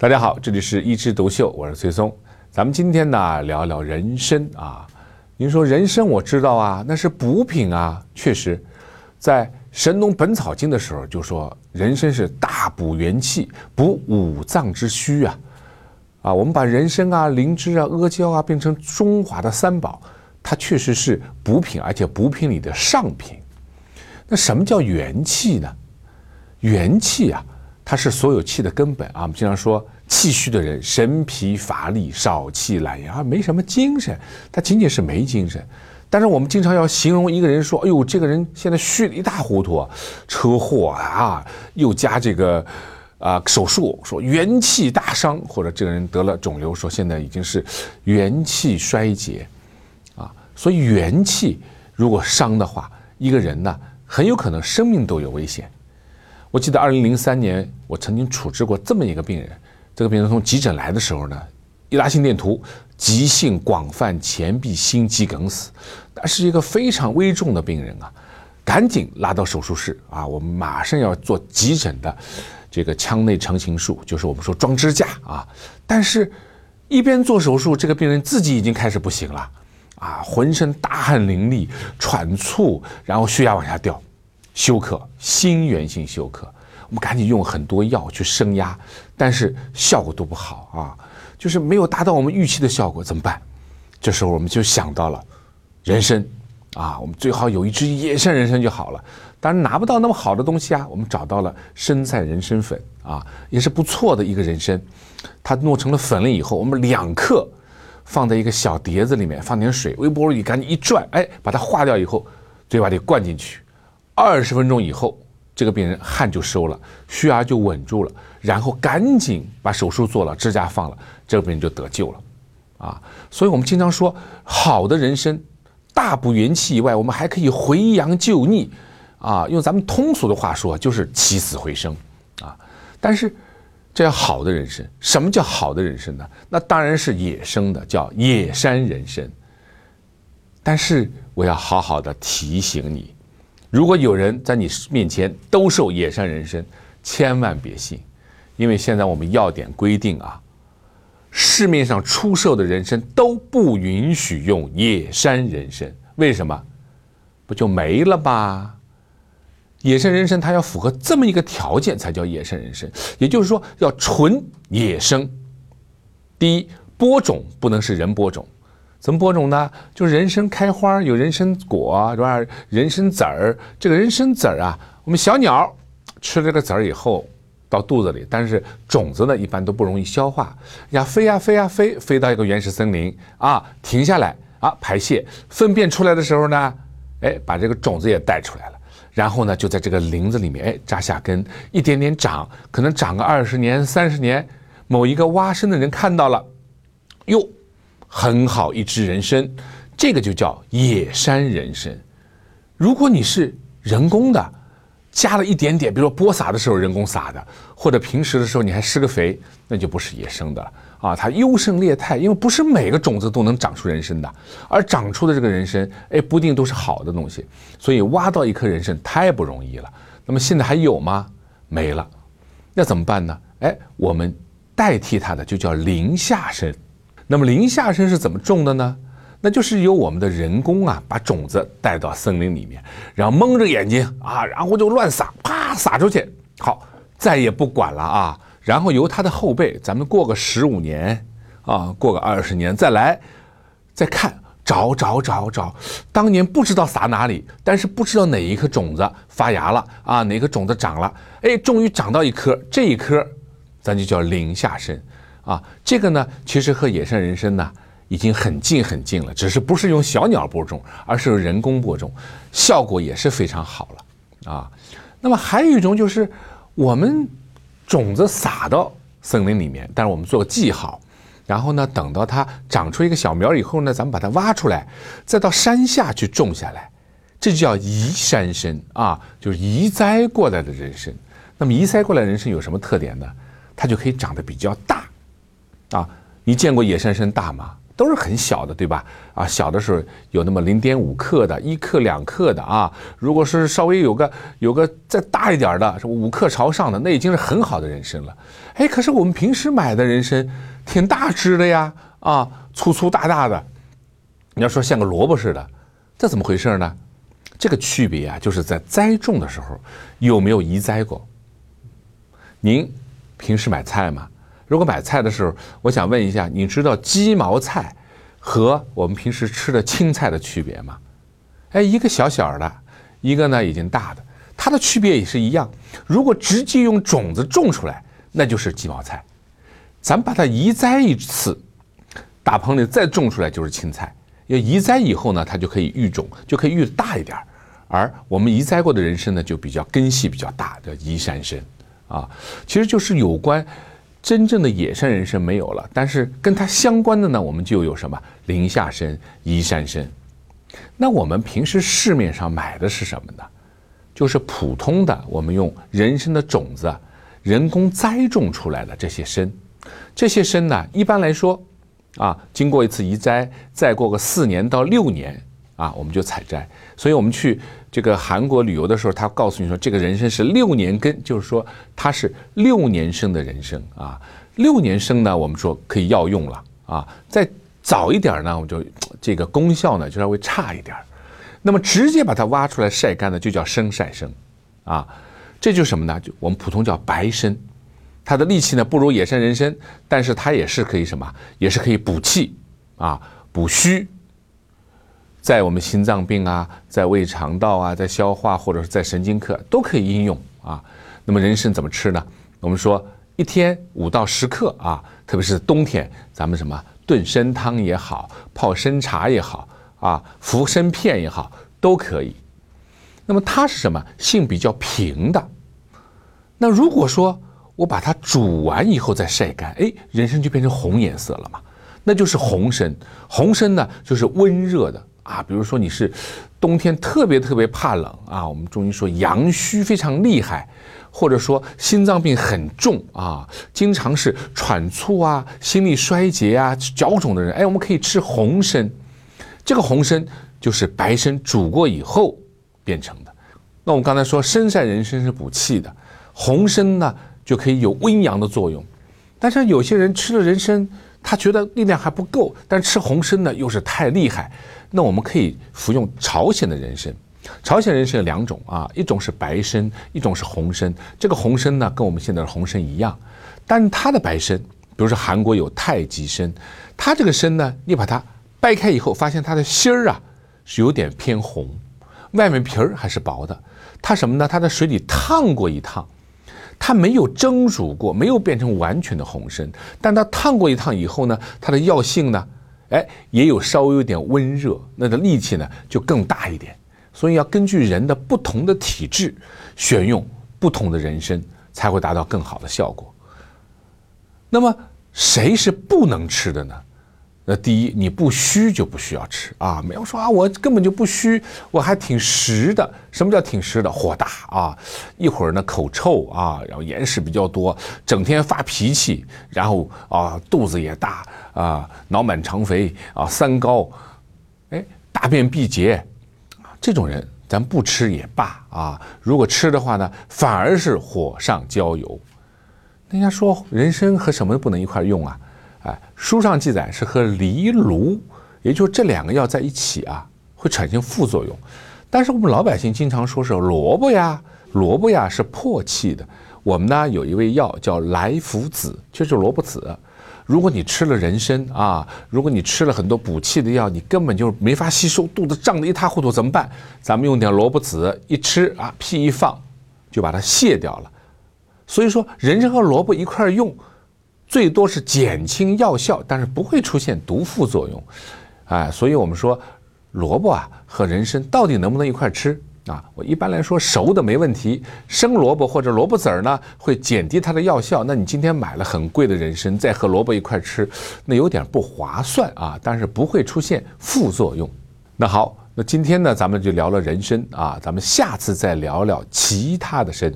大家好，这里是一枝独秀，我是崔松。咱们今天呢聊聊人参啊。您说人参，我知道啊，那是补品啊。确实，在《神农本草经》的时候就说，人参是大补元气、补五脏之虚啊。啊，我们把人参啊、灵芝啊、阿胶啊变成中华的三宝，它确实是补品，而且补品里的上品。那什么叫元气呢？元气啊。它是所有气的根本啊！我们经常说，气虚的人神疲乏力、少气懒言啊，没什么精神。他仅仅是没精神。但是我们经常要形容一个人说：“哎呦，这个人现在虚的一塌糊涂，车祸啊，又加这个啊手术，说元气大伤，或者这个人得了肿瘤，说现在已经是元气衰竭啊。所以元气如果伤的话，一个人呢，很有可能生命都有危险。”我记得二零零三年，我曾经处置过这么一个病人。这个病人从急诊来的时候呢，一拉心电图，急性广泛前壁心肌梗死，那是一个非常危重的病人啊，赶紧拉到手术室啊，我们马上要做急诊的这个腔内成形术，就是我们说装支架啊。但是，一边做手术，这个病人自己已经开始不行了啊，浑身大汗淋漓，喘促，然后血压往下掉。休克，心源性休克，我们赶紧用很多药去升压，但是效果都不好啊，就是没有达到我们预期的效果，怎么办？这时候我们就想到了人参啊，我们最好有一支野生人参就好了。当然拿不到那么好的东西啊，我们找到了生菜人参粉啊，也是不错的一个人参，它弄成了粉了以后，我们两克放在一个小碟子里面，放点水，微波炉里赶紧一转，哎，把它化掉以后，嘴巴里灌进去。二十分钟以后，这个病人汗就收了，血压就稳住了，然后赶紧把手术做了，支架放了，这个病人就得救了，啊！所以我们经常说，好的人参大补元气以外，我们还可以回阳救逆，啊，用咱们通俗的话说，就是起死回生，啊！但是这要好的人参，什么叫好的人参呢？那当然是野生的，叫野山人参。但是我要好好的提醒你。如果有人在你面前兜售野山人参，千万别信，因为现在我们药典规定啊，市面上出售的人参都不允许用野山人参。为什么？不就没了吧？野生人参它要符合这么一个条件才叫野生人参，也就是说要纯野生。第一，播种不能是人播种。怎么播种呢？就是人参开花有人参果，是吧？人参籽儿，这个人参籽儿啊，我们小鸟吃了这个籽儿以后到肚子里，但是种子呢一般都不容易消化，呀飞呀飞呀飞，飞到一个原始森林啊，停下来啊排泄，粪便出来的时候呢，哎把这个种子也带出来了，然后呢就在这个林子里面哎扎下根，一点点长，可能长个二十年三十年，某一个挖参的人看到了，哟。很好，一支人参，这个就叫野山人参。如果你是人工的，加了一点点，比如说播撒的时候人工撒的，或者平时的时候你还施个肥，那就不是野生的了啊。它优胜劣汰，因为不是每个种子都能长出人参的，而长出的这个人参，哎，不一定都是好的东西。所以挖到一颗人参太不容易了。那么现在还有吗？没了。那怎么办呢？哎，我们代替它的就叫林下参。那么林下参是怎么种的呢？那就是由我们的人工啊，把种子带到森林里面，然后蒙着眼睛啊，然后就乱撒，啪撒出去，好，再也不管了啊。然后由他的后辈，咱们过个十五年啊，过个二十年再来，再看找找找找，当年不知道撒哪里，但是不知道哪一颗种子发芽了啊，哪个种子长了，哎，终于长到一颗，这一颗咱就叫林下参。啊，这个呢，其实和野生人参呢已经很近很近了，只是不是用小鸟播种，而是用人工播种，效果也是非常好了啊。那么还有一种就是我们种子撒到森林里面，但是我们做个记号，然后呢，等到它长出一个小苗以后呢，咱们把它挖出来，再到山下去种下来，这就叫移山参啊，就是移栽过来的人参。那么移栽过来人参有什么特点呢？它就可以长得比较大。啊，你见过野山参大吗？都是很小的，对吧？啊，小的时候有那么零点五克的，一克两克的啊。如果是稍微有个有个再大一点的，什么五克朝上的，那已经是很好的人参了。哎，可是我们平时买的人参挺大只的呀，啊，粗粗大大的，你要说像个萝卜似的，这怎么回事呢？这个区别啊，就是在栽种的时候有没有移栽过。您平时买菜吗？如果买菜的时候，我想问一下，你知道鸡毛菜和我们平时吃的青菜的区别吗？哎，一个小小的，一个呢已经大的，它的区别也是一样。如果直接用种子种出来，那就是鸡毛菜。咱把它移栽一次，大棚里再种出来就是青菜。要移栽以后呢，它就可以育种，就可以育大一点儿。而我们移栽过的人参呢，就比较根系比较大，叫移山参啊，其实就是有关。真正的野山人参没有了，但是跟它相关的呢，我们就有什么林下参、移山参。那我们平时市面上买的是什么呢？就是普通的，我们用人参的种子人工栽种出来的这些参。这些参呢，一般来说，啊，经过一次移栽，再过个四年到六年。啊，我们就采摘，所以我们去这个韩国旅游的时候，他告诉你说，这个人参是六年根，就是说它是六年生的人参啊。六年生呢，我们说可以药用了啊。再早一点呢，我就这个功效呢就稍微差一点。那么直接把它挖出来晒干的，就叫生晒参啊。这就是什么呢？就我们普通叫白参，它的力气呢不如野生人参，但是它也是可以什么，也是可以补气啊，补虚。在我们心脏病啊，在胃肠道啊，在消化或者是在神经科都可以应用啊。那么人参怎么吃呢？我们说一天五到十克啊，特别是冬天，咱们什么炖参汤也好，泡参茶也好啊，服参片也好，都可以。那么它是什么？性比较平的。那如果说我把它煮完以后再晒干，哎，人参就变成红颜色了嘛，那就是红参。红参呢，就是温热的。啊，比如说你是冬天特别特别怕冷啊，我们中医说阳虚非常厉害，或者说心脏病很重啊，经常是喘促啊、心力衰竭啊、脚肿的人，哎，我们可以吃红参。这个红参就是白参煮过以后变成的。那我们刚才说参晒人参是补气的，红参呢就可以有温阳的作用。但是有些人吃了人参，他觉得力量还不够，但吃红参呢又是太厉害。那我们可以服用朝鲜的人参，朝鲜人参有两种啊，一种是白参，一种是红参。这个红参呢，跟我们现在的红参一样，但它的白参，比如说韩国有太极参，它这个参呢，你把它掰开以后，发现它的芯儿啊是有点偏红，外面皮儿还是薄的。它什么呢？它在水里烫过一趟，它没有蒸煮过，没有变成完全的红参，但它烫过一趟以后呢，它的药性呢？哎，也有稍微有点温热，那个力气呢就更大一点，所以要根据人的不同的体质，选用不同的人参，才会达到更好的效果。那么谁是不能吃的呢？那第一，你不虚就不需要吃啊！没有说啊，我根本就不虚，我还挺实的。什么叫挺实的？火大啊！一会儿呢口臭啊，然后眼屎比较多，整天发脾气，然后啊肚子也大啊，脑满肠肥啊，三高，哎，大便闭结，这种人咱不吃也罢啊。如果吃的话呢，反而是火上浇油。人家说人参和什么不能一块用啊？书上记载是和藜芦，也就是这两个药在一起啊，会产生副作用。但是我们老百姓经常说是萝卜呀，萝卜呀是破气的。我们呢有一味药叫来福子，就是萝卜籽。如果你吃了人参啊，如果你吃了很多补气的药，你根本就没法吸收，肚子胀得一塌糊涂，怎么办？咱们用点萝卜籽一吃啊，屁一放，就把它泻掉了。所以说，人参和萝卜一块用。最多是减轻药效，但是不会出现毒副作用，哎，所以我们说萝卜啊和人参到底能不能一块吃啊？我一般来说熟的没问题，生萝卜或者萝卜籽儿呢会减低它的药效。那你今天买了很贵的人参，再和萝卜一块吃，那有点不划算啊。但是不会出现副作用。那好，那今天呢咱们就聊了人参啊，咱们下次再聊聊其他的参。